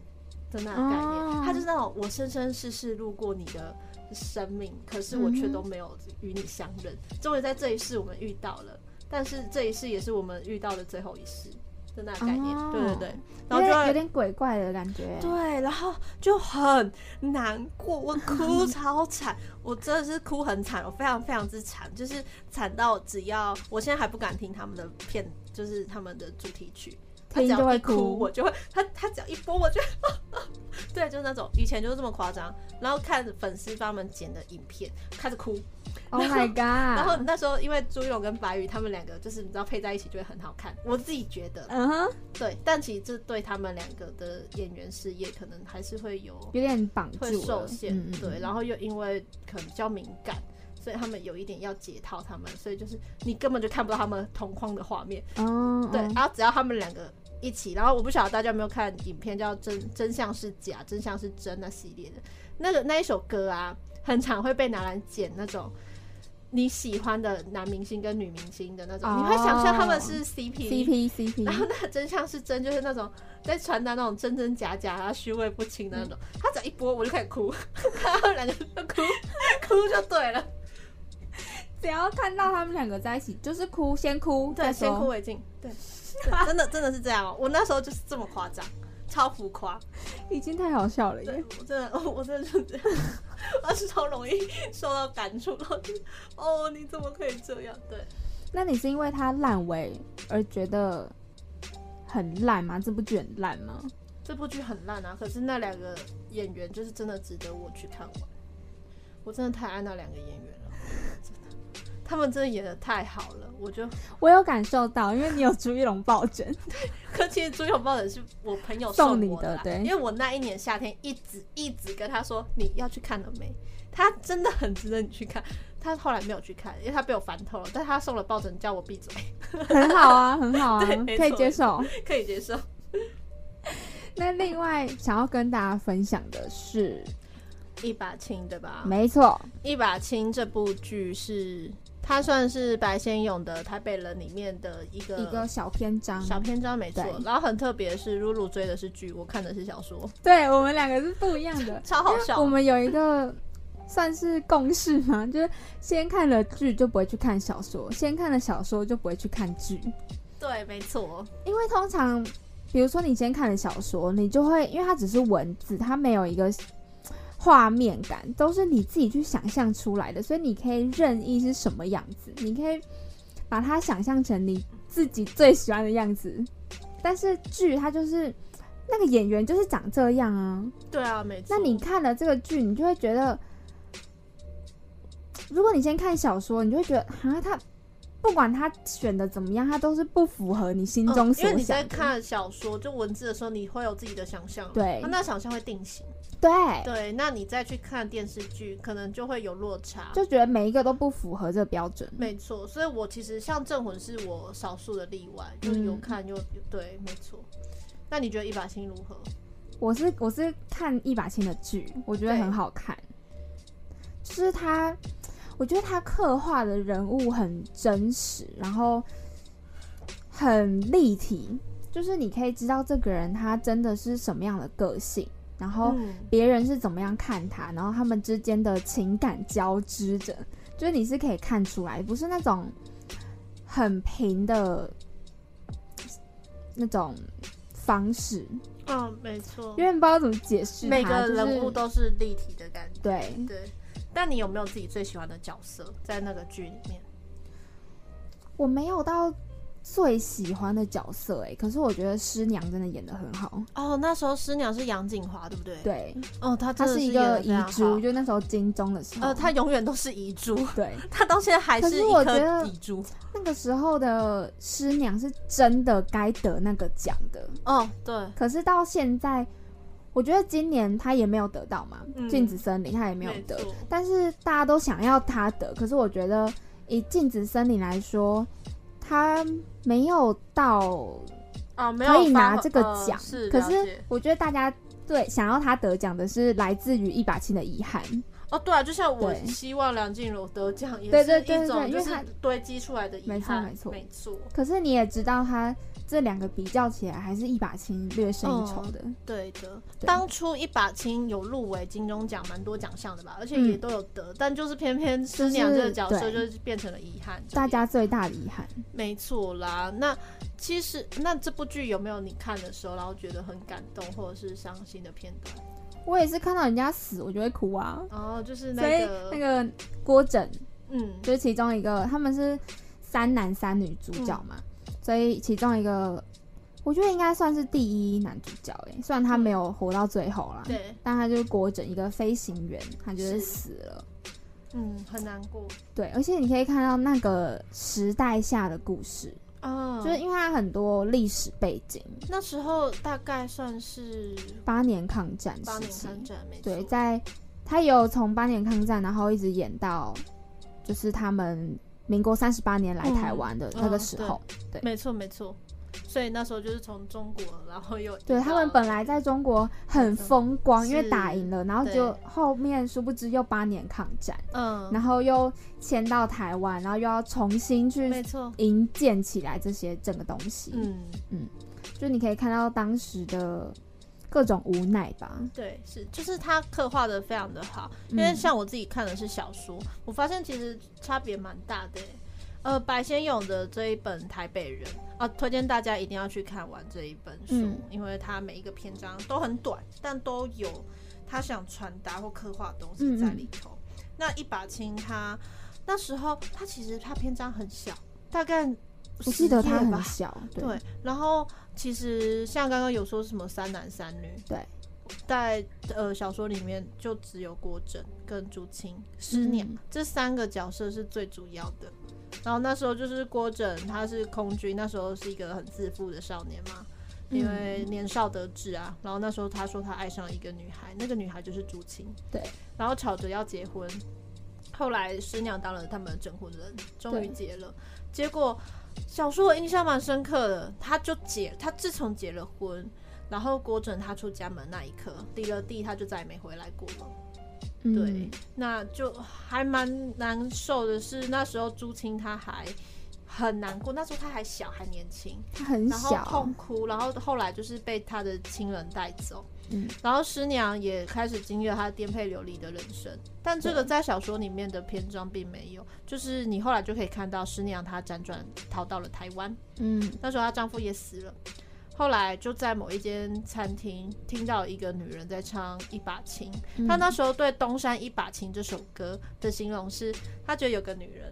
的那种概念。哦他就是那种我生生世世路过你的生命，可是我却都没有与你相认。终于在这一世我们遇到了，但是这一世也是我们遇到的最后一世的那个概念。哦对对对，然后就会有点鬼怪的感觉。对，然后就很难过，我哭 超惨，我真的是哭很惨，我非常非常之惨，就是惨到只要我现在还不敢听他们的片，就是他们的主题曲，他只要一哭，我就会他他只要一播，我就 对，就是那种以前就是这么夸张，然后看粉丝帮他们剪的影片，开始哭，Oh my god！然后那时候因为朱一龙跟白宇他们两个就是你知道配在一起就会很好看，我自己觉得，嗯哼，对，但其实这对他们两个的演员事业可能还是会有有点绑住会受限，嗯嗯对，然后又因为可能比较敏感，所以他们有一点要解套他们，所以就是你根本就看不到他们同框的画面，哦，对，哦。然后只要他们两个一起，然后我不晓得大家有没有看影片叫《真真相是假，真相是真》那系列的，那个那一首歌啊，很常会被拿来剪那种。你喜欢的男明星跟女明星的那种，哦。你会想象他们是 CP，CP CP，然后那个真相是真，就是那种在传达那种真真假假，然后虚伪不清的那种。他只要一播，我就开始哭，他们两个就哭，哭就对了，只要看到他们两个在一起，就是哭，先哭，对，先哭。为敬，对真的真的是这样哦。我那时候就是这么夸张，超浮夸，已经太好笑了对耶！我真的，我真的就这样，我是超容易受到感触，然后就哦，你怎么可以这样？对，那你是因为它烂尾而觉得很烂吗？这部剧很烂吗？这部剧很烂啊，可是那两个演员就是真的值得我去看完。我真的太爱那两个演员他们真的演的太好了，我就。我有感受到，因为你有朱一龙抱枕，可其实朱一龙抱枕是我朋友送你我的对因为我那一年夏天一直一直跟他说你要去看了没，他真的很值得你去看。他后来没有去看，因为他被我烦透了。但他送了抱枕叫我闭嘴，很好啊，很好啊可以接受。可以接受。那另外想要跟大家分享的是，一把青对吧？没错，一把青这部剧是它算是白先勇的《台北人》里面的一个一个小篇章，小篇章，没错。然后很特别的是，露露追的是剧，我看的是小说，对我们两个是不一样的，超好笑。我们有一个算是共识嘛，就是先看了剧就不会去看小说，先看了小说就不会去看剧，对，没错，因为通常比如说你先看了小说，你就会因为它只是文字，它没有一个画面感，都是你自己去想象出来的，所以你可以任意是什么样子，你可以把它想象成你自己最喜欢的样子。但是剧它就是那个演员就是长这样啊，对啊，没错。那你看了这个剧，你就会觉得，如果你先看小说，你就会觉得啊，他不管他选的怎么样，他都是不符合你心中嗯因所为你在。看小说就文字的时候，你会有自己的想象，对那那想象会定型。对，对，那你再去看电视剧，可能就会有落差。就觉得每一个都不符合这个标准。没错，所以我其实像《镇魂》是我少数的例外，就是有嗯看又、对，没错。那你觉得一把青如何？我是我是看一把青的剧，我觉得很好看，就是他，我觉得他刻画的人物很真实，然后很立体，就是你可以知道这个人他真的是什么样的个性，然后嗯别人是怎么样看他，然后他们之间的情感交织着，就是你是可以看出来，不是那种很平的那种方式，嗯，没错因，为不知道怎么解释它，每个就是人物都是立体的感觉。对。对，但你有没有自己最喜欢的角色在那个剧里面？我没有到最喜欢的角色哎、可是我觉得师娘真的演的很好。哦，那时候师娘是杨锦华，对不对？。对，哦，她她是一个遗珠，就那时候金钟的时候，呃，她永远都是遗珠，对 她到现在还可是是一颗我觉得遗珠。那个时候的师娘是真的该得那个奖的。哦，对，可是到现在，我觉得今年她也没有得到嘛，嗯镜子森林》她也没有得，但是大家都想要她得。可是我觉得以《镜子森林》来说，她没有到啊，没有可以拿这个呃奖，是可是我觉得大家对想要他得奖的是来自于一把青的遗憾，哦，对啊，就像我希望梁静茹得奖，也对是一种就是堆积出来的遗没错憾，没错。没错，可是你也知道他这两个比较起来，还是一把青略胜一筹的。对的。对当初一把青有入围金钟奖，蛮多奖项的吧，而且嗯也都有得，但就是偏偏师就是娘这个角色就是变成了遗憾。大家最大的遗憾，没错啦。那其实那这部剧有没有你看的时候，然后觉得很感动或者是伤心的片段？我也是看到人家死，我就会哭啊。哦，就是那个那个郭枕嗯，就是其中一个，他们是三男三女主角嘛，所以其中一个我觉得应该算是第一男主角哎，虽然他没有活到最后啦，对，但他就是郭枕一个飞行员，他就是是死了。嗯，很难过。对，而且你可以看到那个时代下的故事，啊，就是因为它很多历史背景，那时候大概算是八年抗战八年抗战，没错，对，在他有从八年抗战，然后一直演到就是他们民国三十八年来台湾的那个时候，对。没错没错。所以那时候就是从中国，然后又对他们本来在中国很风光，因为打赢了，然后就后面殊不知又八年抗战，嗯，然后又迁到台湾，然后又要重新去没错，营建起来这些整个东西，嗯。嗯，就你可以看到当时的各种无奈吧。对，是，就是他刻画的非常的好，因为嗯像我自己看的是小说，我发现其实差别蛮大的欸。呃，白先勇的这一本《台北人》啊，推荐大家一定要去看完这一本书，嗯因为它每一个篇章都很短，但都有他想传达或刻画的东西在里头。那一把青他那时候他其实他篇章很小，大概我记得他10页吧很小，对对，然后其实像刚刚有说什么三男三女，对，在呃小说里面就只有郭枕跟朱青师娘、嗯这三个角色是最主要的。然后那时候就是郭枕，他是空军，那时候是一个很自负的少年嘛，因为年少得志啊。然后那时候他说他爱上了一个女孩，那个女孩就是朱青。对。然后吵着要结婚，后来师娘当了他们的证婚人，终于结了。结果小说我印象蛮深刻的，他就结，他自从结了婚，然后郭准他出家门那一刻，离了地，他就再也没回来过了。对嗯，那就还蛮难受的是，那时候朱青他还很难过，那时候他还小还年轻，他很然后小，痛哭，然后后来就是被他的亲人带走。嗯，然后师娘也开始经历了她颠沛流离的人生，但这个在小说里面的篇章并没有，就是你后来就可以看到师娘她辗转逃到了台湾，嗯。那时候她丈夫也死了，后来就在某一间餐厅听到一个女人在唱一把琴，嗯。她那时候对《东山一把琴》这首歌的形容是，她觉得有个女人。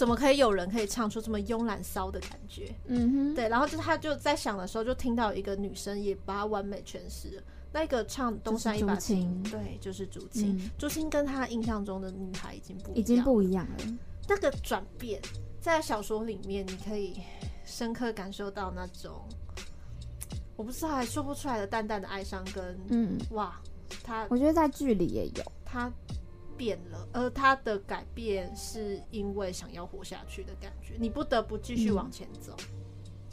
怎么可以有人可以唱出这么慵懒骚的感觉？嗯哼，对，然后就他就在想的时候，就听到一个女生也把它完美诠释了。那个唱《东山一把琴》，对，就是朱青。嗯朱青跟他印象中的女孩已经不一样，已经不一样了。那个转变，在小说里面你可以深刻感受到那种，我不知道还说不出来的淡淡的哀伤跟、嗯，哇，他我觉得在剧里也有。他变了，而他的改变是因为想要活下去的感觉，你不得不继续嗯往前走。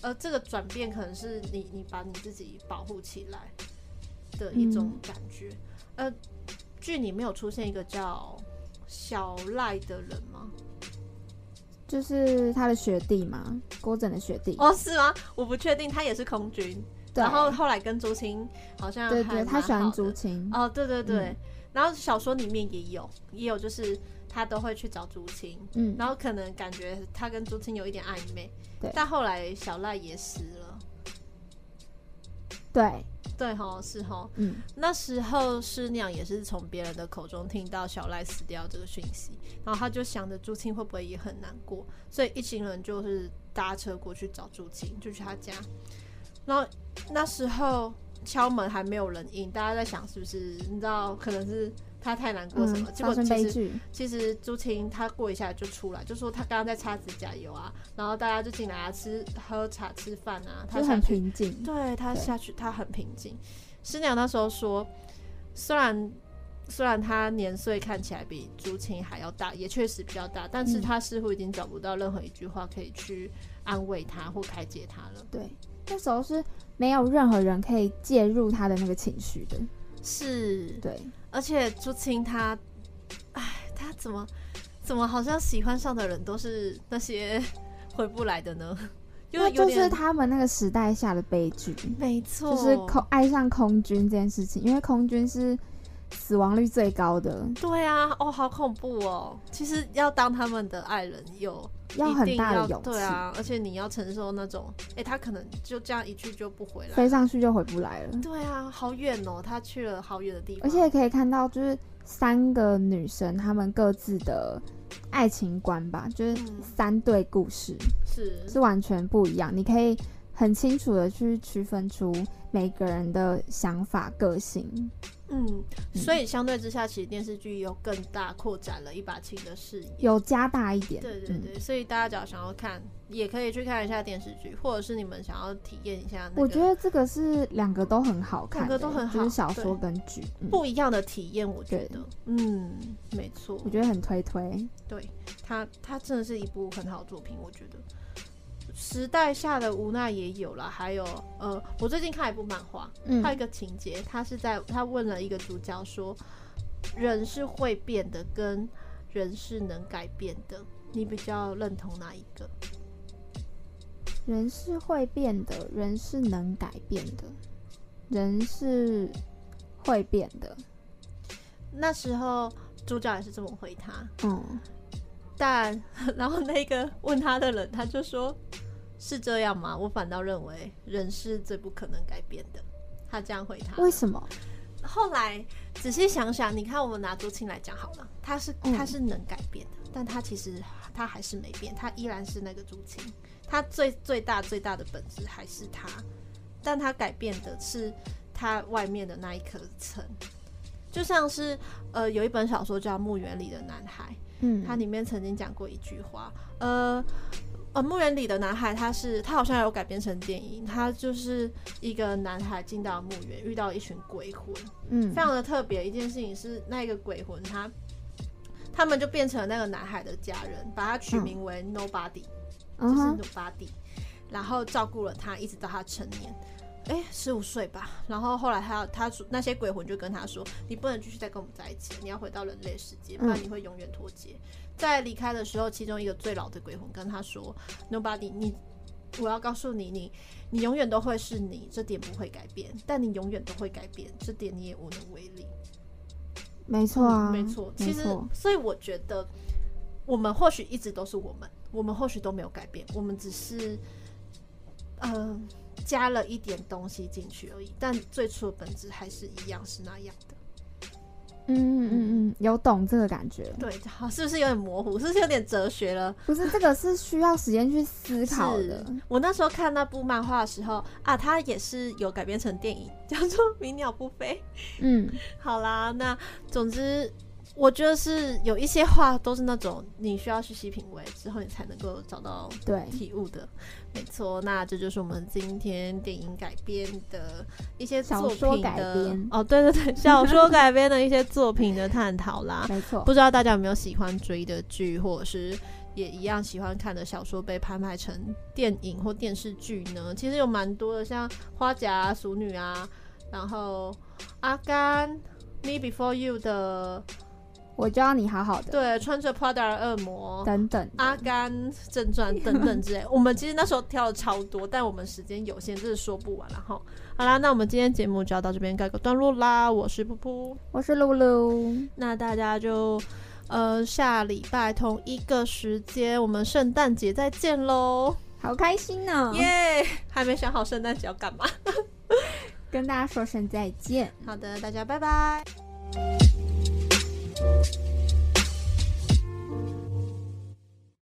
而这个转变可能是你你把你自己保护起来的一种嗯感觉。呃，剧里没有出现一个叫小赖的人吗？就是他的学弟嘛，郭枕的学弟。哦，是吗？我不确定，他也是空军，对然后后来跟竹青好像对对，他喜欢好的朱青。哦，对对对，嗯然后小说里面也有，也有就是他都会去找朱青，嗯，然后可能感觉他跟朱青有一点暧昧，对。但后来小赖也死了，对，对吼是吼，嗯。那时候师娘也是从别人的口中听到小赖死掉这个讯息，然后他就想着朱青会不会也很难过，所以一行人就是搭车过去找朱青，就去他家，然后那时候敲门还没有人应，大家在想是不是你知道可能是他太难过什么，嗯，结果其实。其实朱青他过一下就出来，就说他刚刚在擦指甲油啊，然后大家就进来啊，吃喝茶吃饭啊，他就很，平静。对他下去他很平静。师娘那时候说，虽然虽然他年岁看起来比朱青还要大，也确实比较大，但是嗯他似乎已经找不到任何一句话可以去安慰他或开解他了。对，那时候是没有任何人可以介入他的那个情绪的。是，对，而且朱青他，哎，他怎么怎么好像喜欢上的人都是那些 回不来的呢？因为那就是他们那个时代下的悲剧，没错，就是空爱上空军这件事情，因为空军是死亡率最高的，对啊，哦，好恐怖哦！其实要当他们的爱人有要很大的勇气，对啊，而且你要承受那种，哎，他可能就这样一去就不回来飞。上去就回不来了。对啊，好远哦，他去了好远的地方，而且可以看到，就是三个女生她们各自的爱情观吧，就是嗯三对故事是是完全不一样，你可以很清楚的去区分出每个人的想法、个性。嗯，所以相对之下，其实电视剧有更大扩展了一把青的视野。有加大一点，嗯对对对，所以大家只要想要看，也可以去看一下电视剧，或者是你们想要体验一下那个我觉得这个是两个都很好看，两个都很好就是小说跟剧，嗯不一样的体验。我觉得，嗯，没错我，觉得很推推。对它，它真的是一部很好的作品，我觉得。时代下的无奈也有了，还有呃，我最近看一部漫画，嗯它有一个情节，他是在他问了一个主角说，人是会变的，跟人是能改变的，你比较认同哪一个？人是会变的，人是能改变的，人是会变的。那时候主角也是这么回他，嗯，但 然后那个问他的人，他就说：“是这样吗？我反倒认为人是最不可能改变的。”他这样回答。为什么？后来仔细想想，你看我们拿朱青来讲好了，他是嗯他是能改变的，但他其实他还是没变，他依然是那个朱青，他最最大最大的本质还是他，但他改变的是他外面的那一颗层，就像是呃有一本小说叫《墓园里的男孩》，嗯，它里面曾经讲过一句话，呃。呃，墓园里的男孩，他是他好像有改编成电影，他就是一个男孩进到墓园，遇到一群鬼魂，嗯非常的特别。一件事情是，那个鬼魂他他们就变成了那个男孩的家人，把他取名为 Nobody，、就是 Nobody，然后照顾了他，一直到他成年。哎，十五岁吧，然后后来他他那些鬼魂就跟他说，你不能继续再跟我们在一起，你要回到人类世界，不然嗯你会永远脱节。在离开的时候，其中一个最老的鬼魂跟他说：“Nobody，你，我要告诉你，你你永远都会是你，这点不会改变，但你永远都会改变，这点你也无能为力。”没错啊，嗯没错。其实，所以我觉得，我们或许一直都是我们，我们或许都没有改变，我们只是，呃，加了一点东西进去而已。但最初的本质还是一样，是那样的。嗯嗯嗯嗯，有懂这个感觉。对，好，是不是有点模糊？是不是有点哲学了？不是这个是需要时间去思考的。我那时候看那部漫画的时候啊，它也是有改编成电影，叫做《鸣鸟不飞》。嗯，好啦，那总之，我觉得是有一些话都是那种你需要细细品味之后，你才能够找到对体悟的。没错，那这就是我们今天电影改编的一些作小说品的改编哦，对对对，小说改编的一些作品的探讨啦。没错不。知道大家有没有喜欢追的剧，或者是也一样喜欢看的小说被拍卖成电影或电视剧呢？其实有蛮多的，像《花甲、啊》《熟女》啊，然后《阿甘》《Me Before You》的，我就要你好好的。对，穿着 Prada 的恶魔。等等。阿甘正传等等之类，我们其实那时候挑的超多，但我们时间有限，真是说不完了哈。好啦，那我们今天节目就要到这边告个段落啦。我是噗噗，我是露露，那大家就呃下礼拜同一个时间，我们圣诞节再见喽！好开心呢、耶、还没想好圣诞节要干嘛。跟大家说声再见。好的，大家拜拜。Thank you.